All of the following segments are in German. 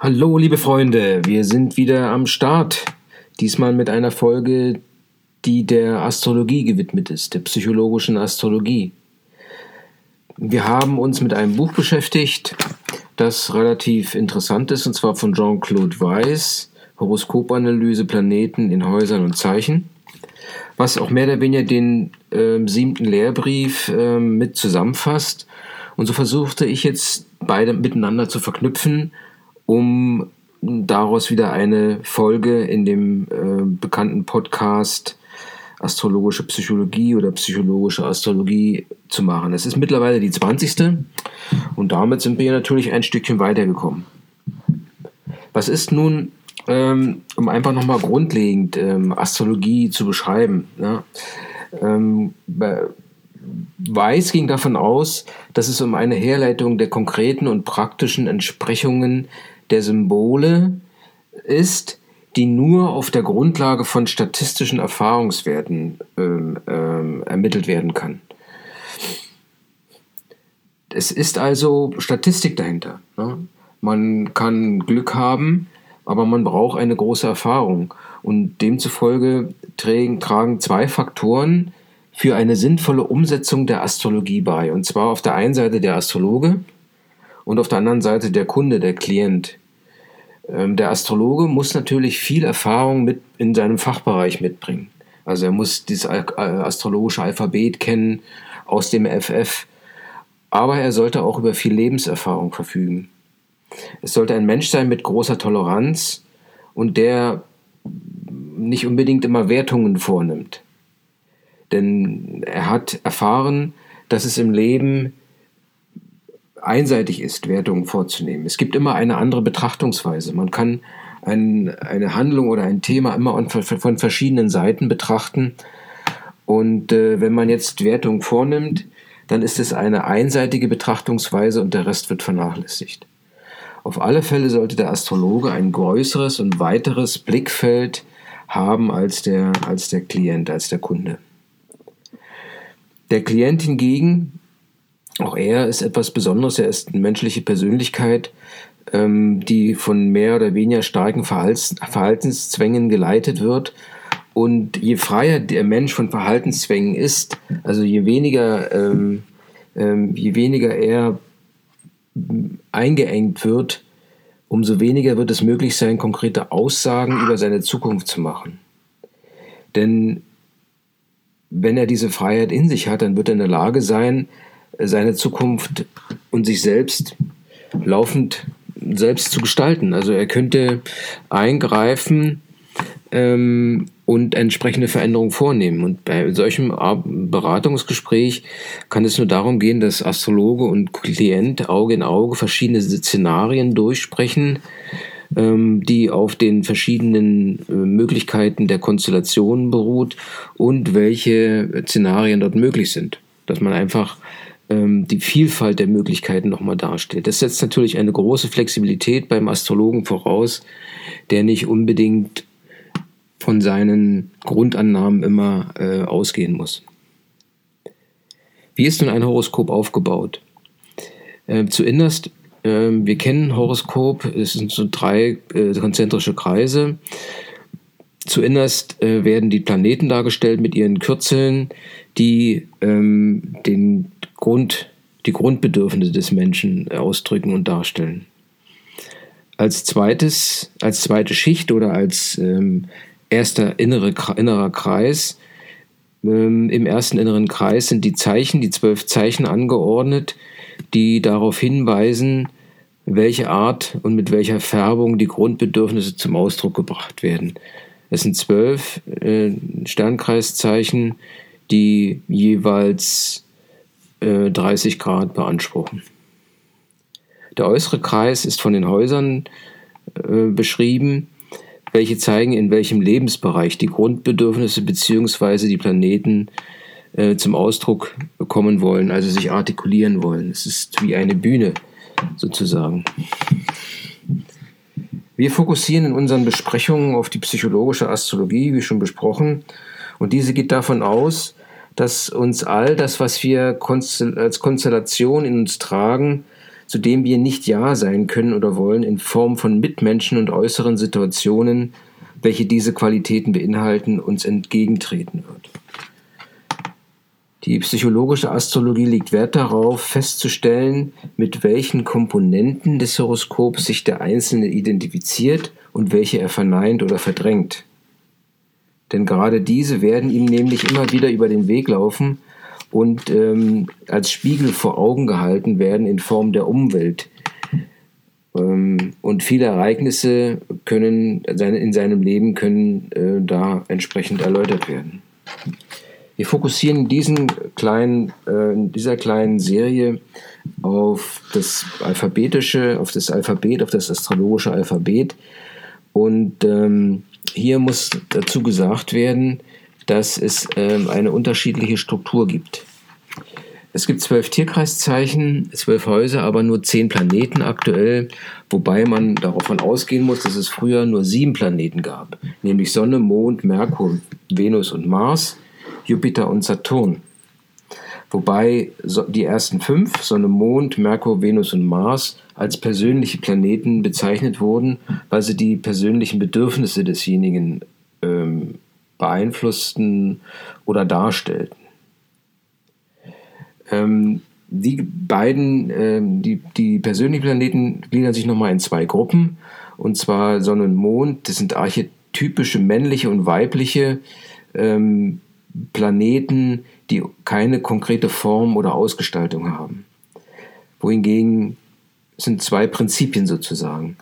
Hallo, liebe Freunde, wir sind wieder am Start. Diesmal mit einer Folge, die der Astrologie gewidmet ist, der psychologischen Astrologie. Wir haben uns mit einem Buch beschäftigt, das relativ interessant ist, und zwar von Jean-Claude Weiss, Horoskopanalyse Planeten in Häusern und Zeichen, was auch mehr oder weniger den äh, siebten Lehrbrief äh, mit zusammenfasst. Und so versuchte ich jetzt beide miteinander zu verknüpfen um daraus wieder eine Folge in dem äh, bekannten Podcast Astrologische Psychologie oder Psychologische Astrologie zu machen. Es ist mittlerweile die 20. und damit sind wir natürlich ein Stückchen weitergekommen. Was ist nun, ähm, um einfach nochmal grundlegend ähm, Astrologie zu beschreiben? Ja? Ähm, Weiß ging davon aus, dass es um eine Herleitung der konkreten und praktischen Entsprechungen der Symbole ist, die nur auf der Grundlage von statistischen Erfahrungswerten ähm, ähm, ermittelt werden kann. Es ist also Statistik dahinter. Ne? Man kann Glück haben, aber man braucht eine große Erfahrung. Und demzufolge tragen, tragen zwei Faktoren für eine sinnvolle Umsetzung der Astrologie bei. Und zwar auf der einen Seite der Astrologe und auf der anderen Seite der Kunde, der Klient. Ähm, der Astrologe muss natürlich viel Erfahrung mit in seinem Fachbereich mitbringen. Also er muss das äh, astrologische Alphabet kennen aus dem FF. Aber er sollte auch über viel Lebenserfahrung verfügen. Es sollte ein Mensch sein mit großer Toleranz und der nicht unbedingt immer Wertungen vornimmt. Denn er hat erfahren, dass es im Leben einseitig ist, Wertungen vorzunehmen. Es gibt immer eine andere Betrachtungsweise. Man kann ein, eine Handlung oder ein Thema immer von verschiedenen Seiten betrachten. Und äh, wenn man jetzt Wertungen vornimmt, dann ist es eine einseitige Betrachtungsweise und der Rest wird vernachlässigt. Auf alle Fälle sollte der Astrologe ein größeres und weiteres Blickfeld haben als der, als der Klient, als der Kunde. Der Klient hingegen auch er ist etwas Besonderes. Er ist eine menschliche Persönlichkeit, ähm, die von mehr oder weniger starken Verhaltens Verhaltenszwängen geleitet wird. Und je freier der Mensch von Verhaltenszwängen ist, also je weniger, ähm, ähm, je weniger er eingeengt wird, umso weniger wird es möglich sein, konkrete Aussagen über seine Zukunft zu machen. Denn wenn er diese Freiheit in sich hat, dann wird er in der Lage sein, seine Zukunft und sich selbst laufend selbst zu gestalten. Also er könnte eingreifen ähm, und entsprechende Veränderungen vornehmen. Und bei solchem Beratungsgespräch kann es nur darum gehen, dass Astrologe und Klient Auge in Auge verschiedene Szenarien durchsprechen, ähm, die auf den verschiedenen äh, Möglichkeiten der Konstellationen beruht und welche Szenarien dort möglich sind. Dass man einfach die Vielfalt der Möglichkeiten nochmal darstellt. Das setzt natürlich eine große Flexibilität beim Astrologen voraus, der nicht unbedingt von seinen Grundannahmen immer äh, ausgehen muss. Wie ist nun ein Horoskop aufgebaut? Äh, zuinnerst, äh, wir kennen Horoskop, es sind so drei äh, konzentrische Kreise. Zuinnerst äh, werden die Planeten dargestellt mit ihren Kürzeln, die ähm, den Grund, die Grundbedürfnisse des Menschen ausdrücken und darstellen. Als zweites, als zweite Schicht oder als ähm, erster innere, innerer Kreis, ähm, im ersten inneren Kreis sind die Zeichen, die zwölf Zeichen angeordnet, die darauf hinweisen, welche Art und mit welcher Färbung die Grundbedürfnisse zum Ausdruck gebracht werden. Es sind zwölf äh, Sternkreiszeichen, die jeweils 30 äh, Grad beanspruchen. Der äußere Kreis ist von den Häusern äh, beschrieben, welche zeigen, in welchem Lebensbereich die Grundbedürfnisse bzw. die Planeten äh, zum Ausdruck kommen wollen, also sich artikulieren wollen. Es ist wie eine Bühne sozusagen. Wir fokussieren in unseren Besprechungen auf die psychologische Astrologie, wie schon besprochen, und diese geht davon aus, dass uns all das, was wir als Konstellation in uns tragen, zu dem wir nicht Ja sein können oder wollen, in Form von Mitmenschen und äußeren Situationen, welche diese Qualitäten beinhalten, uns entgegentreten wird. Die psychologische Astrologie legt Wert darauf, festzustellen, mit welchen Komponenten des Horoskops sich der Einzelne identifiziert und welche er verneint oder verdrängt. Denn gerade diese werden ihm nämlich immer wieder über den Weg laufen und ähm, als Spiegel vor Augen gehalten werden in Form der Umwelt. Ähm, und viele Ereignisse können in seinem Leben können äh, da entsprechend erläutert werden. Wir fokussieren diesen kleinen, äh, in dieser kleinen Serie auf das alphabetische, auf das Alphabet, auf das astrologische Alphabet. Und ähm, hier muss dazu gesagt werden, dass es ähm, eine unterschiedliche Struktur gibt. Es gibt zwölf Tierkreiszeichen, zwölf Häuser, aber nur zehn Planeten aktuell, wobei man davon ausgehen muss, dass es früher nur sieben Planeten gab, nämlich Sonne, Mond, Merkur, Venus und Mars. Jupiter und Saturn. Wobei die ersten fünf, Sonne, Mond, Merkur, Venus und Mars, als persönliche Planeten bezeichnet wurden, weil sie die persönlichen Bedürfnisse desjenigen ähm, beeinflussten oder darstellten. Ähm, die beiden, ähm, die, die persönlichen Planeten gliedern sich nochmal in zwei Gruppen, und zwar Sonne und Mond, das sind archetypische männliche und weibliche ähm, Planeten, die keine konkrete Form oder Ausgestaltung haben. Wohingegen sind zwei Prinzipien sozusagen.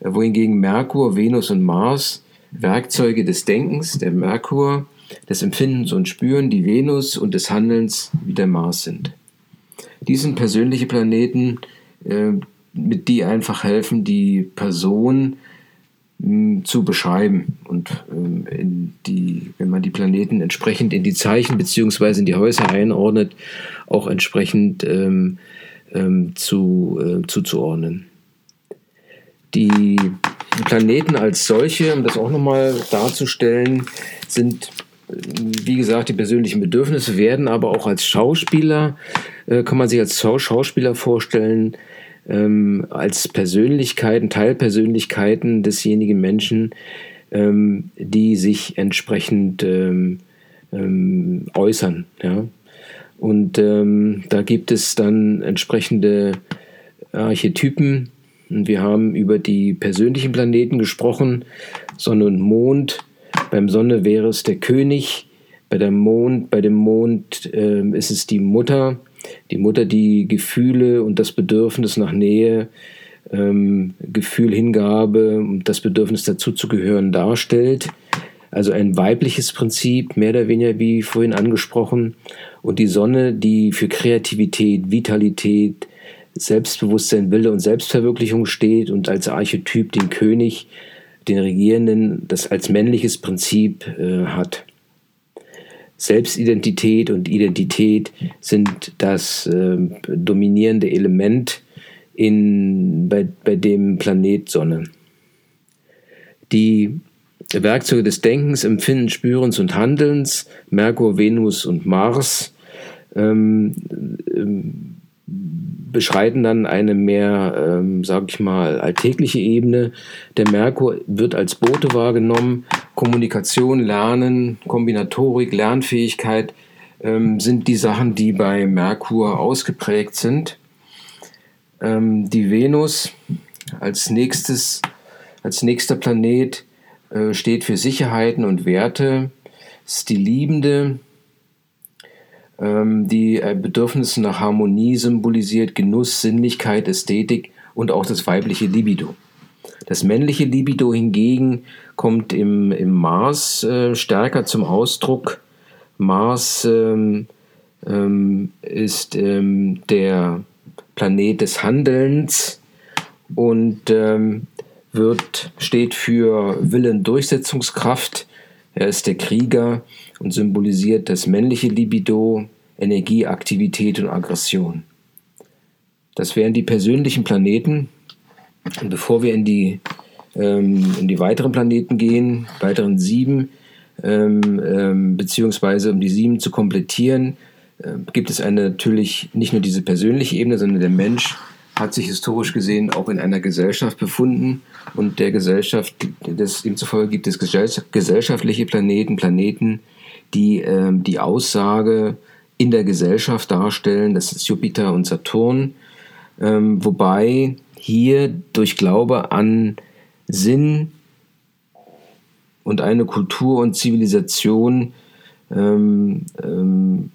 Wohingegen Merkur, Venus und Mars Werkzeuge des Denkens, der Merkur, des Empfindens und Spüren, die Venus und des Handelns wie der Mars sind. Dies sind persönliche Planeten, äh, mit die einfach helfen, die Person zu beschreiben und ähm, in die, wenn man die Planeten entsprechend in die Zeichen beziehungsweise in die Häuser einordnet, auch entsprechend ähm, ähm, zu, äh, zuzuordnen. Die Planeten als solche, um das auch nochmal darzustellen, sind wie gesagt, die persönlichen Bedürfnisse werden aber auch als Schauspieler, äh, kann man sich als Schauspieler vorstellen, ähm, als Persönlichkeiten, Teilpersönlichkeiten desjenigen Menschen, ähm, die sich entsprechend ähm, ähm äußern. Ja? Und ähm, da gibt es dann entsprechende Archetypen. Und wir haben über die persönlichen Planeten gesprochen, Sonne und Mond. Beim Sonne wäre es der König, bei, der Mond, bei dem Mond äh, ist es die Mutter die Mutter, die Gefühle und das Bedürfnis nach Nähe, ähm, Gefühl, Hingabe und das Bedürfnis dazuzugehören darstellt. Also ein weibliches Prinzip, mehr oder weniger wie vorhin angesprochen. Und die Sonne, die für Kreativität, Vitalität, Selbstbewusstsein, Wille und Selbstverwirklichung steht und als Archetyp den König, den Regierenden, das als männliches Prinzip äh, hat. Selbstidentität und Identität sind das äh, dominierende Element in, bei, bei dem Planet Sonne. Die Werkzeuge des Denkens, Empfindens, Spürens und Handelns, Merkur, Venus und Mars, ähm, ähm, beschreiten dann eine mehr, ähm, sage ich mal, alltägliche Ebene. Der Merkur wird als Bote wahrgenommen. Kommunikation, Lernen, Kombinatorik, Lernfähigkeit ähm, sind die Sachen, die bei Merkur ausgeprägt sind. Ähm, die Venus als nächstes, als nächster Planet äh, steht für Sicherheiten und Werte, ist die Liebende, die äh, Bedürfnisse nach Harmonie symbolisiert, Genuss, Sinnlichkeit, Ästhetik und auch das weibliche Libido. Das männliche Libido hingegen kommt im, im Mars äh, stärker zum Ausdruck. Mars ähm, ähm, ist ähm, der Planet des Handelns und ähm, wird, steht für Willen, Durchsetzungskraft. Er ist der Krieger und symbolisiert das männliche Libido, Energie, Aktivität und Aggression. Das wären die persönlichen Planeten. Und bevor wir in die, ähm, in die weiteren Planeten gehen, weiteren sieben, ähm, ähm, beziehungsweise um die sieben zu komplettieren, äh, gibt es eine natürlich nicht nur diese persönliche Ebene, sondern der Mensch hat sich historisch gesehen auch in einer Gesellschaft befunden und der Gesellschaft, das, demzufolge gibt es gesellschaftliche Planeten, Planeten, die äh, die Aussage in der Gesellschaft darstellen, das ist Jupiter und Saturn, ähm, wobei hier durch Glaube an Sinn und eine Kultur und Zivilisation ähm, ähm,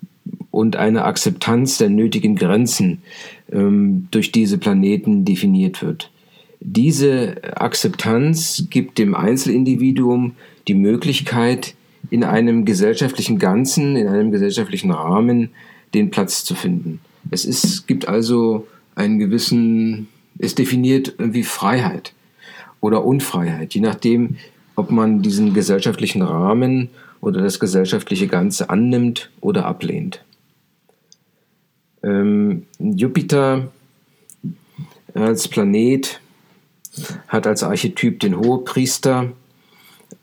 und eine Akzeptanz der nötigen Grenzen ähm, durch diese Planeten definiert wird. Diese Akzeptanz gibt dem Einzelindividuum die Möglichkeit, in einem gesellschaftlichen Ganzen, in einem gesellschaftlichen Rahmen den Platz zu finden. Es ist, gibt also einen gewissen, es definiert irgendwie Freiheit oder Unfreiheit, je nachdem, ob man diesen gesellschaftlichen Rahmen oder das gesellschaftliche Ganze annimmt oder ablehnt. Ähm, Jupiter als Planet hat als Archetyp den Hohepriester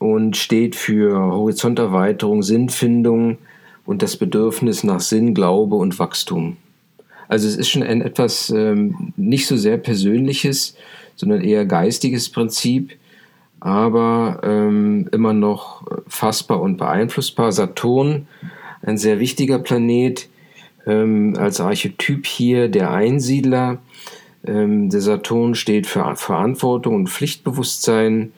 und steht für Horizonterweiterung, Sinnfindung und das Bedürfnis nach Sinn, Glaube und Wachstum. Also es ist schon ein etwas ähm, nicht so sehr persönliches, sondern eher geistiges Prinzip, aber ähm, immer noch fassbar und beeinflussbar. Saturn, ein sehr wichtiger Planet, ähm, als Archetyp hier der Einsiedler. Ähm, der Saturn steht für Verantwortung und Pflichtbewusstsein.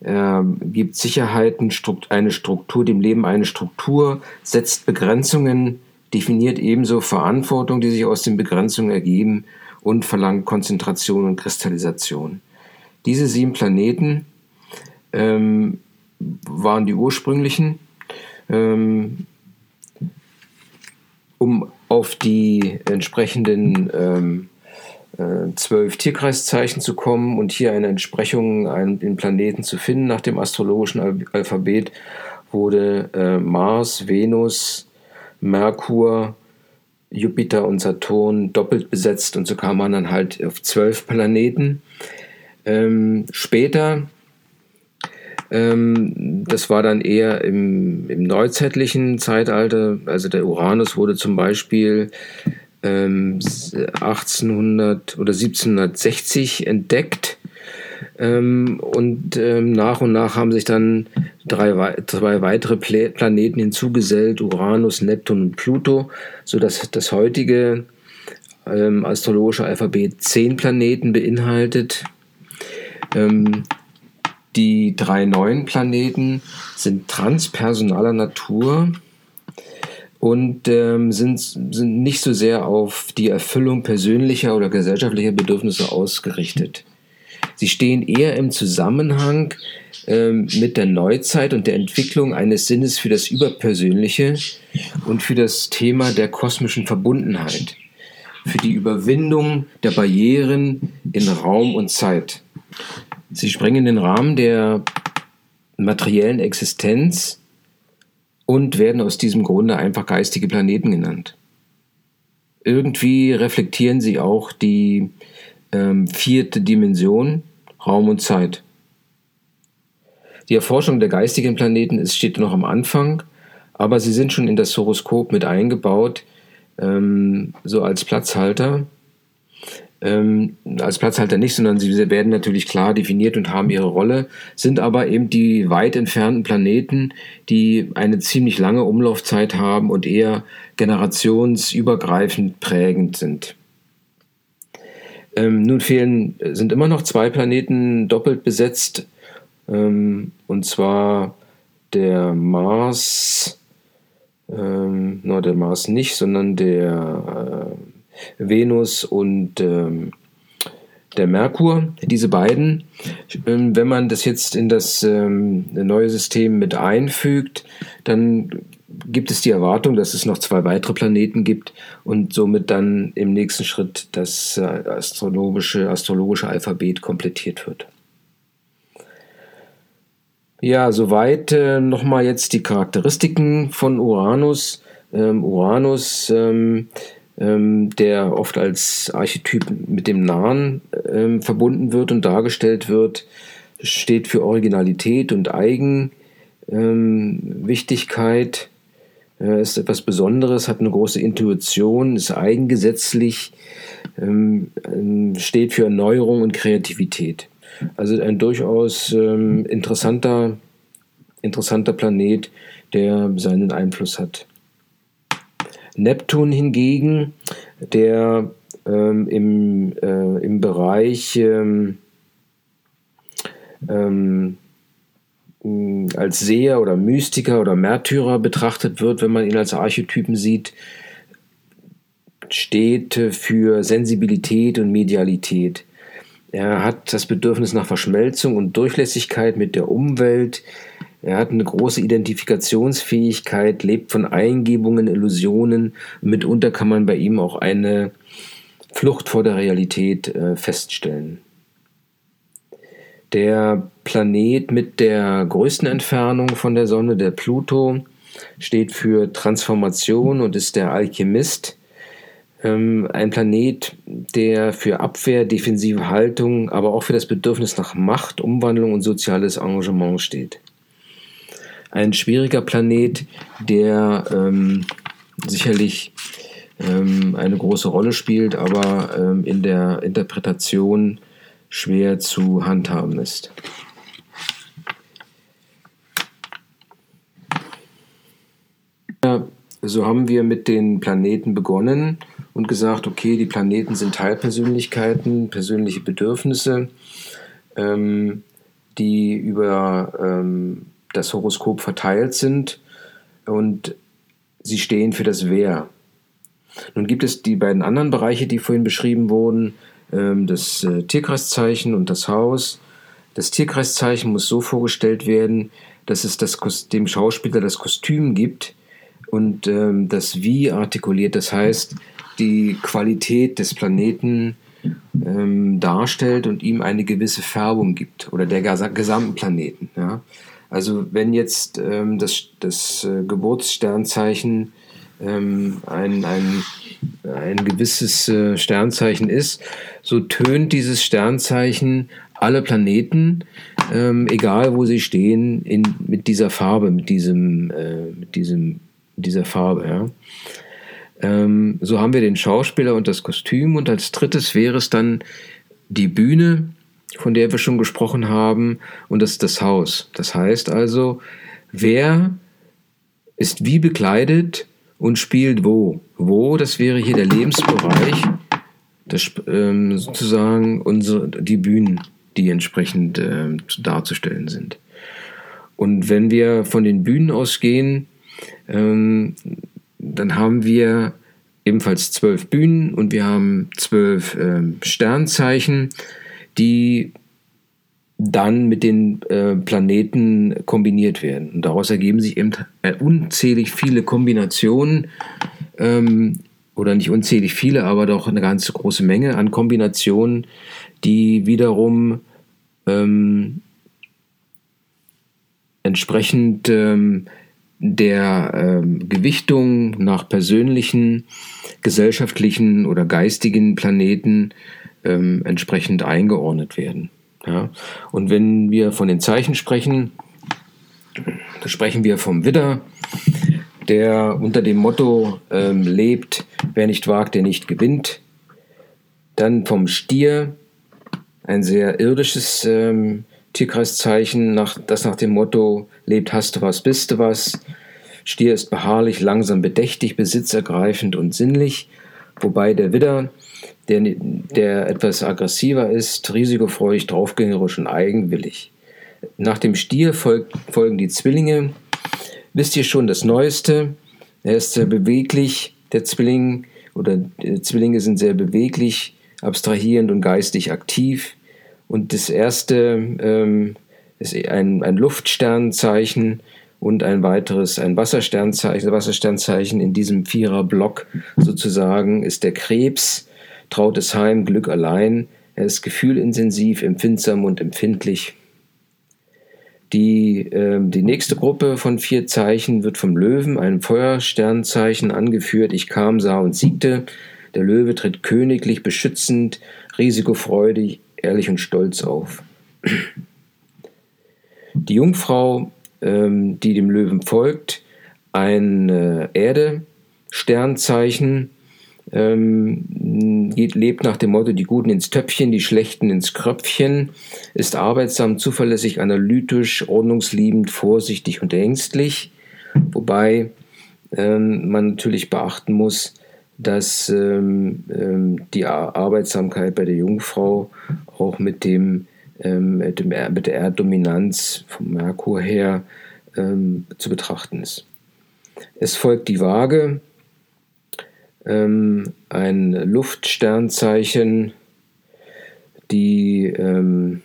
Er gibt Sicherheiten, eine Struktur, dem Leben eine Struktur, setzt Begrenzungen, definiert ebenso Verantwortung, die sich aus den Begrenzungen ergeben und verlangt Konzentration und Kristallisation. Diese sieben Planeten ähm, waren die ursprünglichen. Ähm, um auf die entsprechenden ähm, äh, zwölf Tierkreiszeichen zu kommen und hier eine Entsprechung einen, den Planeten zu finden nach dem astrologischen Alphabet, wurde äh, Mars, Venus, Merkur, Jupiter und Saturn doppelt besetzt und so kam man dann halt auf zwölf Planeten. Ähm, später ähm, das war dann eher im, im neuzeitlichen Zeitalter. Also der Uranus wurde zum Beispiel ähm, 1800 oder 1760 entdeckt. Ähm, und ähm, nach und nach haben sich dann drei, zwei weitere Pla Planeten hinzugesellt, Uranus, Neptun und Pluto, sodass das heutige ähm, astrologische Alphabet zehn Planeten beinhaltet. Ähm, die drei neuen Planeten sind transpersonaler Natur und ähm, sind, sind nicht so sehr auf die Erfüllung persönlicher oder gesellschaftlicher Bedürfnisse ausgerichtet. Sie stehen eher im Zusammenhang ähm, mit der Neuzeit und der Entwicklung eines Sinnes für das Überpersönliche und für das Thema der kosmischen Verbundenheit, für die Überwindung der Barrieren in Raum und Zeit. Sie sprengen den Rahmen der materiellen Existenz und werden aus diesem Grunde einfach geistige Planeten genannt. Irgendwie reflektieren sie auch die ähm, vierte Dimension, Raum und Zeit. Die Erforschung der geistigen Planeten ist, steht noch am Anfang, aber sie sind schon in das Horoskop mit eingebaut, ähm, so als Platzhalter ähm, als Platzhalter nicht, sondern sie werden natürlich klar definiert und haben ihre Rolle, sind aber eben die weit entfernten Planeten, die eine ziemlich lange Umlaufzeit haben und eher generationsübergreifend prägend sind. Ähm, nun fehlen, sind immer noch zwei Planeten doppelt besetzt, ähm, und zwar der Mars, ähm, no, der Mars nicht, sondern der äh, Venus und ähm, der Merkur, diese beiden. Ähm, wenn man das jetzt in das ähm, neue System mit einfügt, dann gibt es die Erwartung, dass es noch zwei weitere Planeten gibt und somit dann im nächsten Schritt das äh, astronomische, astrologische Alphabet komplettiert wird. Ja, soweit äh, nochmal jetzt die Charakteristiken von Uranus. Ähm, Uranus ähm, ähm, der oft als Archetyp mit dem Nahen ähm, verbunden wird und dargestellt wird, steht für Originalität und Eigenwichtigkeit. Ähm, Er ist etwas Besonderes, hat eine große Intuition, ist eigengesetzlich, ähm, ähm, steht für Erneuerung und Kreativität. Also ein durchaus ähm, interessanter, interessanter Planet, der seinen Einfluss hat. Neptun hingegen, der ähm, im, äh, im Bereich ähm, ähm, als Seher oder Mystiker oder Märtyrer betrachtet wird, wenn man ihn als Archetypen sieht, steht für Sensibilität und Medialität. Er hat das Bedürfnis nach Verschmelzung und Durchlässigkeit mit der Umwelt. Er hat eine große Identifikationsfähigkeit, lebt von Eingebungen, Illusionen. Mitunter kann man bei ihm auch eine Flucht vor der Realität äh, feststellen. Der Planet mit der größten Entfernung von der Sonne, der Pluto, steht für Transformation und ist der Alchemist. Ähm, ein Planet, der für Abwehr, defensive Haltung, aber auch für das Bedürfnis nach Macht, Umwandlung und soziales Engagement steht. Ein schwieriger Planet, der ähm, sicherlich ähm, eine große Rolle spielt, aber ähm, in der Interpretation schwer zu handhaben ist. Ja, so haben wir mit den Planeten begonnen und gesagt, okay, die Planeten sind Teilpersönlichkeiten, persönliche Bedürfnisse, ähm, die über ähm, das Horoskop verteilt sind und sie stehen für das Wer. Nun gibt es die beiden anderen Bereiche, die vorhin beschrieben wurden, ähm, das äh, Tierkreiszeichen und das Haus. Das Tierkreiszeichen muss so vorgestellt werden, dass es das, dem Schauspieler das Kostüm gibt und ähm, das Wie artikuliert. Das heißt, die Qualität des Planeten ähm, darstellt und ihm eine gewisse Färbung gibt oder der gesamten Planeten. Also wenn jetzt ähm, das, das äh, Geburtssternzeichen ähm, ein, ein, ein gewisses äh, Sternzeichen ist, so tönt dieses Sternzeichen alle Planeten, ähm, egal wo sie stehen, in, mit dieser Farbe, mit diesem, äh, mit diesem, dieser Farbe. Ja. Ähm, so haben wir den Schauspieler und das Kostüm und als drittes wäre es dann die Bühne, von der wir schon gesprochen haben, und das ist das Haus. Das heißt also, wer ist wie bekleidet und spielt wo. Wo, das wäre hier der Lebensbereich, das, ähm, sozusagen unsere, die Bühnen, die entsprechend ähm, darzustellen sind. Und wenn wir von den Bühnen ausgehen, ähm, dann haben wir ebenfalls zwölf Bühnen und wir haben zwölf ähm, Sternzeichen, die dann mit den äh, Planeten kombiniert werden. Und daraus ergeben sich eben äh, unzählig viele Kombinationen, ähm, oder nicht unzählig viele, aber doch eine ganz große Menge an Kombinationen, die wiederum ähm, entsprechend ähm, der ähm, Gewichtung nach persönlichen, gesellschaftlichen oder geistigen Planeten ähm, entsprechend eingeordnet werden. Ja? Und wenn wir von den Zeichen sprechen, da sprechen wir vom Widder, der unter dem Motto ähm, lebt, wer nicht wagt, der nicht gewinnt. Dann vom Stier, ein sehr irdisches ähm, Tierkreiszeichen, nach, das nach dem Motto lebt, hast du was, bist du was. Stier ist beharrlich, langsam, bedächtig, besitzergreifend und sinnlich, wobei der Widder der, der etwas aggressiver ist, risikofreudig, draufgängerisch und eigenwillig. Nach dem Stier folgt, folgen die Zwillinge. Wisst ihr schon das Neueste? Er ist sehr beweglich, der Zwilling, oder Zwillinge sind sehr beweglich, abstrahierend und geistig aktiv. Und das erste ähm, ist ein, ein Luftsternzeichen und ein weiteres, ein Wassersternzeichen, Wassersternzeichen in diesem Viererblock sozusagen ist der Krebs trautes Heim, Glück allein. Er ist gefühlintensiv, empfindsam und empfindlich. Die, äh, die nächste Gruppe von vier Zeichen wird vom Löwen, einem Feuersternzeichen, angeführt. Ich kam, sah und siegte. Der Löwe tritt königlich, beschützend, risikofreudig, ehrlich und stolz auf. Die Jungfrau, ähm, die dem Löwen folgt, ein äh, Erde-Sternzeichen, ähm, lebt nach dem Motto, die Guten ins Töpfchen, die Schlechten ins Kröpfchen, ist arbeitsam, zuverlässig, analytisch, ordnungsliebend, vorsichtig und ängstlich, wobei ähm, man natürlich beachten muss, dass ähm, ähm, die Arbeitsamkeit bei der Jungfrau auch mit, dem, ähm, mit, dem, mit der Erddominanz vom Merkur her ähm, zu betrachten ist. Es folgt die Waage, ähm, ein Luftsternzeichen, die ähm,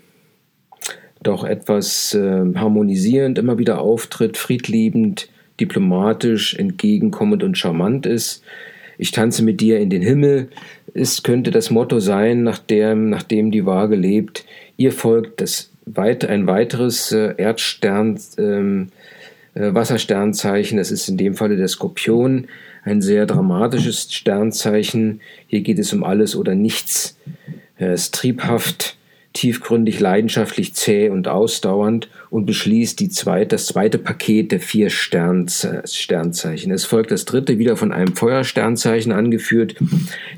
doch etwas äh, harmonisierend immer wieder auftritt, friedliebend, diplomatisch, entgegenkommend und charmant ist. Ich tanze mit dir in den Himmel, ist, könnte das Motto sein, nach dem, nach die Waage lebt. Ihr folgt das weit, ein weiteres äh, Erdstern, ähm, äh, Wassersternzeichen, das ist in dem Falle der Skorpion ein sehr dramatisches Sternzeichen. Hier geht es um alles oder nichts. Er ist triebhaft, tiefgründig, leidenschaftlich, zäh und ausdauernd und beschließt die zweit, das zweite Paket der vier Stern, Sternzeichen. Es folgt das dritte, wieder von einem Feuersternzeichen angeführt,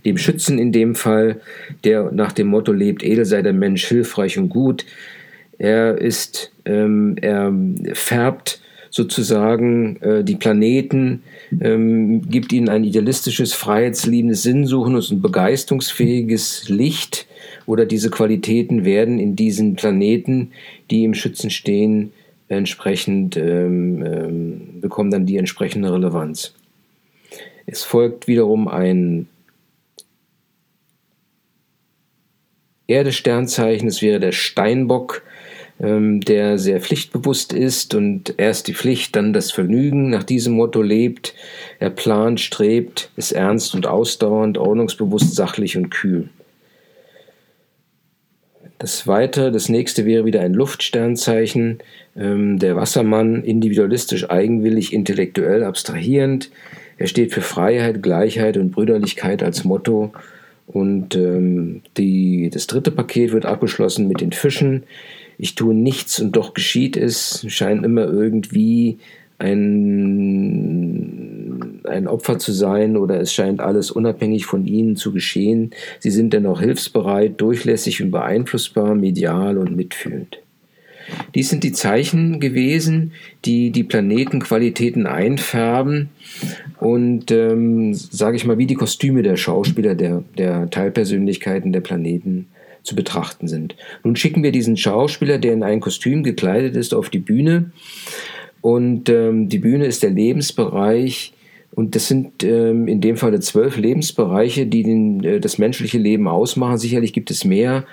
dem Schützen in dem Fall, der nach dem Motto lebt, edel sei der Mensch, hilfreich und gut. Er ist, ähm, er färbt sozusagen äh, die Planeten, ähm, gibt ihnen ein idealistisches, freiheitsliebendes, sinnsuchendes und begeisterungsfähiges Licht oder diese Qualitäten werden in diesen Planeten, die im Schützen stehen, entsprechend ähm, ähm, bekommen dann die entsprechende Relevanz. Es folgt wiederum ein Erdesternzeichen, es wäre der Steinbock, ähm, der sehr pflichtbewusst ist und erst die Pflicht, dann das Vergnügen nach diesem Motto lebt. Er plant, strebt, ist ernst und ausdauernd, ordnungsbewusst, sachlich und kühl. Das zweite, das nächste wäre wieder ein Luftsternzeichen, ähm, der Wassermann, individualistisch, eigenwillig, intellektuell, abstrahierend. Er steht für Freiheit, Gleichheit und Brüderlichkeit als Motto. Und ähm, die, das dritte Paket wird abgeschlossen mit den Fischen, ich tue nichts und doch geschieht es, scheint immer irgendwie ein, ein Opfer zu sein oder es scheint alles unabhängig von ihnen zu geschehen. Sie sind dennoch hilfsbereit, durchlässig und beeinflussbar, medial und mitfühlend. Dies sind die Zeichen gewesen, die die Planetenqualitäten einfärben und, ähm, sage ich mal, wie die Kostüme der Schauspieler, der, der Teilpersönlichkeiten der Planeten zu betrachten sind. Nun schicken wir diesen Schauspieler, der in ein Kostüm gekleidet ist, auf die Bühne. Und ähm, die Bühne ist der Lebensbereich. Und das sind ähm, in dem Falle zwölf Lebensbereiche, die den, äh, das menschliche Leben ausmachen. Sicherlich gibt es mehr,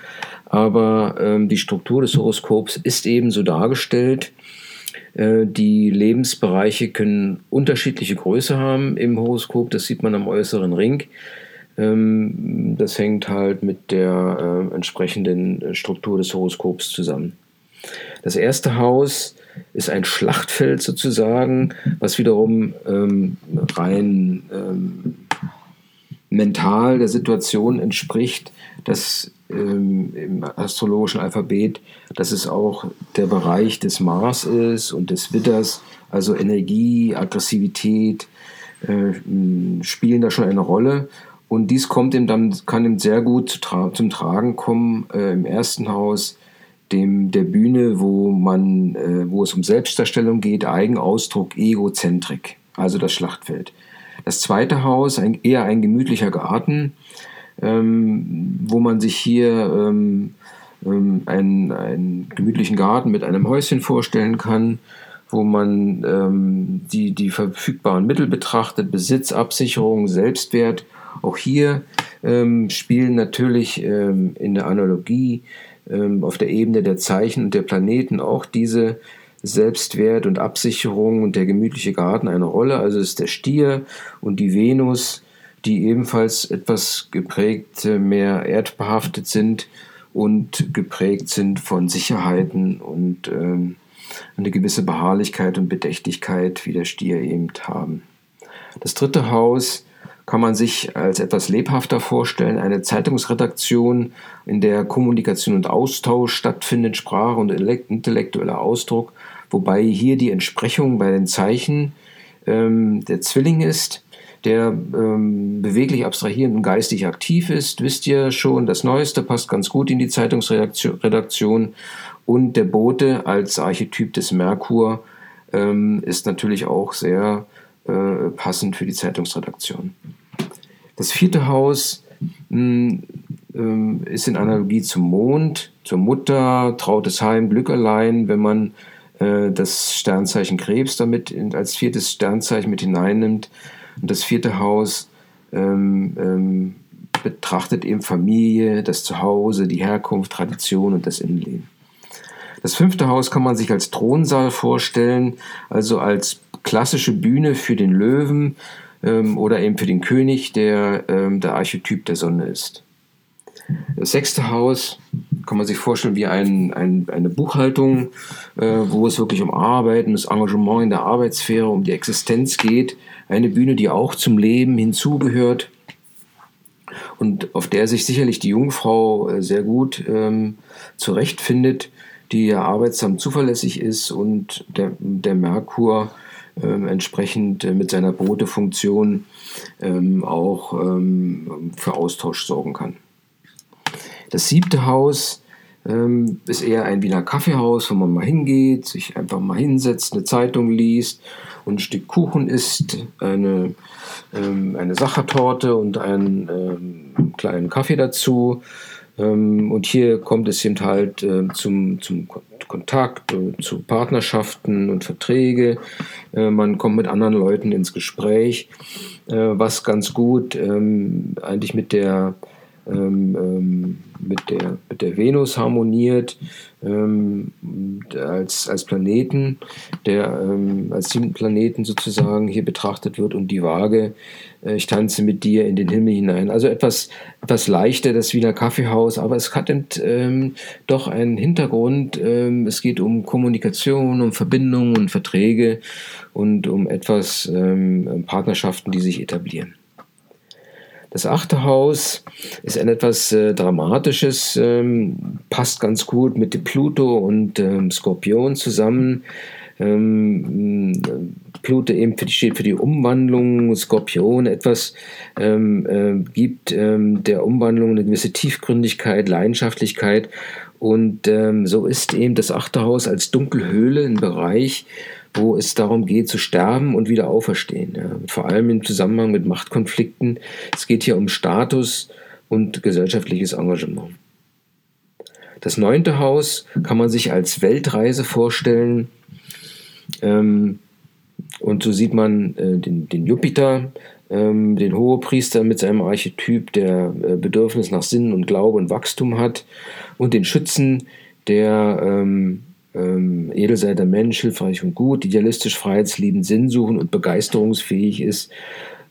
aber ähm, die Struktur des Horoskops ist eben so dargestellt. Äh, die Lebensbereiche können unterschiedliche Größe haben im Horoskop, das sieht man am äußeren Ring. Ähm, das hängt halt mit der äh, entsprechenden Struktur des Horoskops zusammen. Das erste Haus ist ein Schlachtfeld sozusagen, was wiederum ähm, rein ähm, mental der Situation entspricht, dass ähm, im astrologischen Alphabet, dass es auch der Bereich des Mars ist und des Witters, also Energie, Aggressivität äh, spielen da schon eine Rolle. Und dies kommt ihm dann, kann ihm sehr gut zum Tragen kommen äh, im ersten Haus, dem der Bühne, wo man, äh, wo es um Selbstdarstellung geht, Eigenausdruck, Egozentrik, also das Schlachtfeld. Das zweite Haus, ein, eher ein gemütlicher Garten, ähm, wo man sich hier ähm, ähm, einen, einen gemütlichen Garten mit einem Häuschen vorstellen kann, wo man ähm, die, die verfügbaren Mittel betrachtet, Besitz, Absicherung, Selbstwert auch hier ähm, spielen natürlich ähm, in der Analogie ähm, auf der Ebene der Zeichen und der Planeten auch diese Selbstwert und Absicherung und der gemütliche Garten eine Rolle. Also ist der Stier und die Venus, die ebenfalls etwas geprägt, äh, mehr erdbehaftet sind und geprägt sind von Sicherheiten und ähm, eine gewisse Beharrlichkeit und Bedächtigkeit, wie der Stier eben haben. Das dritte Haus kann man sich als etwas lebhafter vorstellen. Eine Zeitungsredaktion, in der Kommunikation und Austausch stattfindet, Sprache und intellektueller Ausdruck, wobei hier die Entsprechung bei den Zeichen ähm, der Zwilling ist, der ähm, beweglich abstrahierend und geistig aktiv ist, wisst ihr schon, das Neueste passt ganz gut in die Zeitungsredaktion. Und der Bote als Archetyp des Merkur ähm, ist natürlich auch sehr äh, passend für die Zeitungsredaktion. Das vierte Haus mh, hm, äh, ist in Analogie zum Mond, zur Mutter, trautes Heim, Glück allein, wenn man äh, das Sternzeichen Krebs damit als viertes Sternzeichen mit hineinnimmt. Und das vierte Haus ähm, ähm, betrachtet eben Familie, das Zuhause, die Herkunft, Tradition und das Innenleben. Das fünfte Haus kann man sich als Thronsaal vorstellen, also als klassische Bühne für den Löwen ähm, oder eben für den König, der ähm, der Archetyp der Sonne ist. Das sechste Haus kann man sich vorstellen wie ein, ein, eine Buchhaltung, äh, wo es wirklich um Arbeit und das Engagement in der Arbeitssphäre, um die Existenz geht. Eine Bühne, die auch zum Leben hinzugehört und auf der sich sicherlich die Jungfrau äh, sehr gut ähm, zurechtfindet, die ja arbeitsam zuverlässig ist und der, der Merkur ähm, entsprechend äh, mit seiner Botefunktion ähm, auch ähm, für Austausch sorgen kann. Das siebte Haus ähm, ist eher ein Wiener Kaffeehaus, wo man mal hingeht, sich einfach mal hinsetzt, eine Zeitung liest und ein Stück Kuchen isst, eine, ähm, eine Sachertorte und einen ähm, kleinen Kaffee dazu. Ähm, und hier kommt es eben halt äh, zum, zum Kontakt, äh, zu Partnerschaften und Verträge. Äh, man kommt mit anderen Leuten ins Gespräch, äh, was ganz gut ähm, eigentlich mit der ähm, ähm, mit, der, mit der Venus harmoniert ähm, als, als Planeten, der ähm, als Planeten sozusagen hier betrachtet wird und die Waage, äh, ich tanze mit dir in den Himmel hinein. Also etwas, etwas leichter, das Wiener Kaffeehaus, aber es hat ähm, doch einen Hintergrund. Ähm, es geht um Kommunikation, um Verbindungen und Verträge und um etwas Partnerschaften, die sich etablieren. Das achte Haus ist ein etwas äh, Dramatisches, ähm, passt ganz gut mit Pluto und ähm, Skorpion zusammen. Ähm, Pluto eben für die, steht für die Umwandlung, Skorpion etwas ähm, äh, gibt ähm, der Umwandlung eine gewisse Tiefgründigkeit, Leidenschaftlichkeit und ähm, so ist eben das achte Haus als Dunkelhöhle ein Bereich, wo es darum geht, zu sterben und wieder auferstehen. Ja. Vor allem im Zusammenhang mit Machtkonflikten. Es geht hier um Status und gesellschaftliches Engagement. Das neunte Haus kann man sich als Weltreise vorstellen. Ähm, und so sieht man äh, den, den, Jupiter, ähm, den Hohepriester mit seinem Archetyp, der äh, Bedürfnis nach Sinn und Glaube und Wachstum hat, und den Schützen, der ähm, ähm, edel sei der Mensch, hilfreich und gut, idealistisch, freiheitsliebend, sinnsuchend und begeisterungsfähig ist.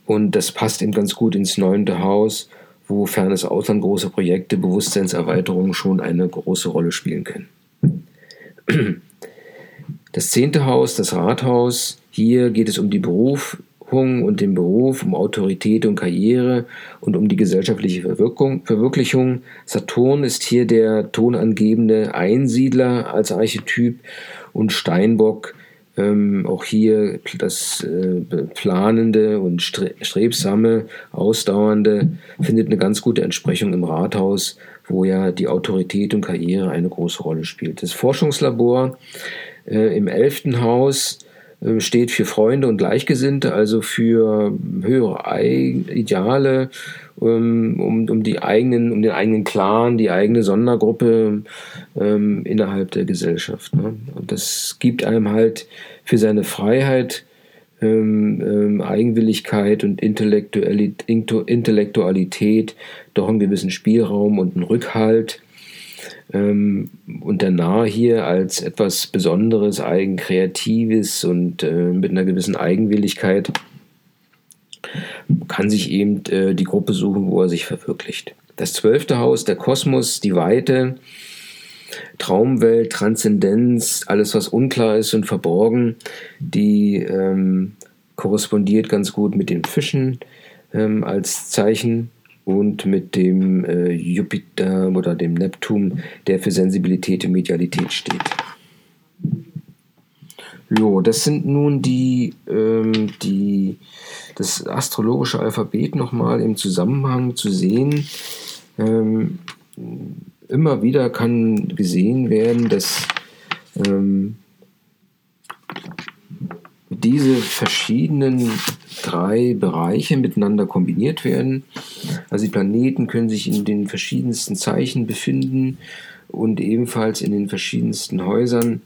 Und das passt eben ganz gut ins neunte Haus, wo fernes Ausland große Projekte, Bewusstseinserweiterungen schon eine große Rolle spielen können. Das zehnte Haus, das Rathaus, hier geht es um die Beruf, und den Beruf, um Autorität und Karriere und um die gesellschaftliche Verwirklichung. Saturn ist hier der tonangebende Einsiedler als Archetyp und Steinbock ähm, auch hier das äh, planende und strebsame, ausdauernde findet eine ganz gute Entsprechung im Rathaus, wo ja die Autorität und Karriere eine große Rolle spielt. Das Forschungslabor äh, im elften Haus steht für Freunde und Gleichgesinnte, also für höhere Ideale, ähm, um, um, die eigenen, um den eigenen Clan, die eigene Sondergruppe ähm, innerhalb der Gesellschaft. Ne? Und das gibt einem halt für seine Freiheit, ähm, ähm, Eigenwilligkeit und Intellektualität doch einen gewissen Spielraum und einen Rückhalt ähm, und der Narr hier als etwas Besonderes, Eigenkreatives und äh, mit einer gewissen Eigenwilligkeit kann sich eben äh, die Gruppe suchen, wo er sich verwirklicht. Das zwölfte Haus, der Kosmos, die Weite, Traumwelt, Transzendenz, alles was unklar ist und verborgen, die ähm, korrespondiert ganz gut mit den Fischen ähm, als Zeichen und mit dem äh, Jupiter oder dem Neptun, der für Sensibilität und Medialität steht. Jo, das sind nun die, ähm, die, das astrologische Alphabet nochmal im Zusammenhang zu sehen. Ähm, immer wieder kann gesehen werden, dass ähm, diese verschiedenen drei Bereiche miteinander kombiniert werden. Also die Planeten können sich in den verschiedensten Zeichen befinden und ebenfalls in den verschiedensten Häusern.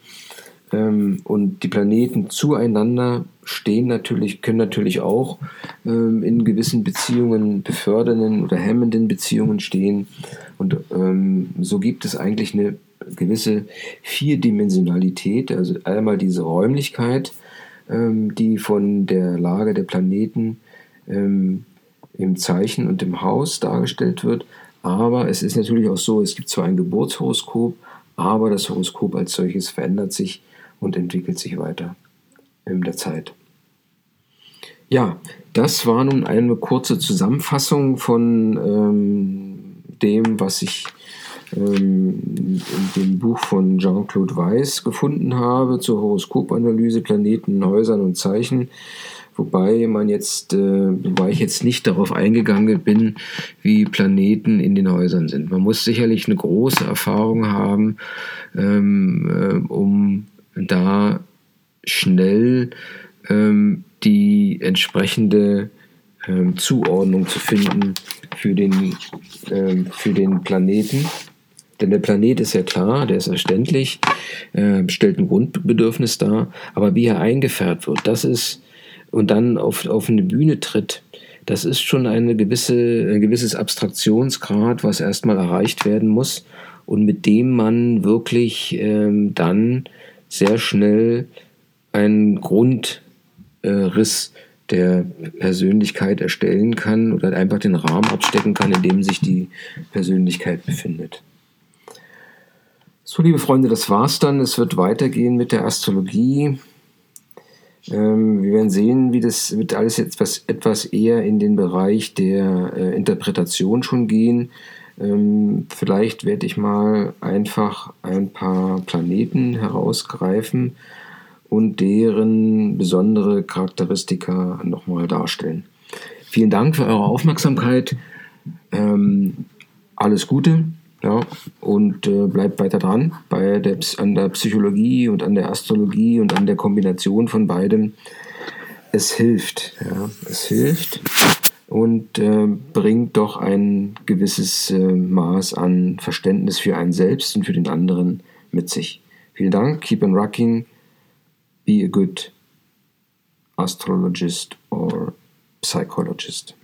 Ähm, und die Planeten zueinander stehen natürlich, können natürlich auch ähm, in gewissen Beziehungen befördernden oder hemmenden Beziehungen stehen. Und ähm, so gibt es eigentlich eine gewisse Vierdimensionalität, also einmal diese Räumlichkeit, ähm, die von der Lage der Planeten ähm, im Zeichen und im Haus dargestellt wird. Aber es ist natürlich auch so, es gibt zwar ein Geburtshoroskop, aber das Horoskop als solches verändert sich und entwickelt sich weiter in der Zeit. Ja, das war nun eine kurze Zusammenfassung von ähm, dem, was ich in dem Buch von Jean-Claude Weiss gefunden habe zur Horoskopanalyse, Planeten, Häusern und Zeichen. Wobei man jetzt, äh, wobei ich jetzt nicht darauf eingegangen bin, wie Planeten in den Häusern sind. Man muss sicherlich eine große Erfahrung haben, ähm, äh, um da schnell ähm, die entsprechende ähm, Zuordnung zu finden für den, ähm, für den Planeten. Denn der Planet ist ja klar, der ist erständlich, äh, stellt ein Grundbedürfnis dar, aber wie er eingefärbt wird, das ist, und dann auf, auf eine Bühne tritt, das ist schon eine gewisse, ein gewisses Abstraktionsgrad, was erstmal erreicht werden muss und mit dem man wirklich ähm, dann sehr schnell einen Grundriss äh, der Persönlichkeit erstellen kann oder einfach den Rahmen abstecken kann, in dem sich die Persönlichkeit befindet. So, liebe Freunde, das war's dann. Es wird weitergehen mit der Astrologie. Ähm, wir werden sehen, wie das wird alles etwas, etwas eher in den Bereich der äh, Interpretation schon gehen. Ähm, vielleicht werde ich mal einfach ein paar Planeten herausgreifen und deren besondere Charakteristika nochmal darstellen. Vielen Dank für eure Aufmerksamkeit. Ähm, alles Gute. Ja, und äh, bleibt weiter dran bei der, an der Psychologie und an der Astrologie und an der Kombination von beidem. Es hilft, ja, es hilft und äh, bringt doch ein gewisses äh, Maß an Verständnis für einen selbst und für den anderen mit sich. Vielen Dank, keep on rocking, be a good astrologist or psychologist.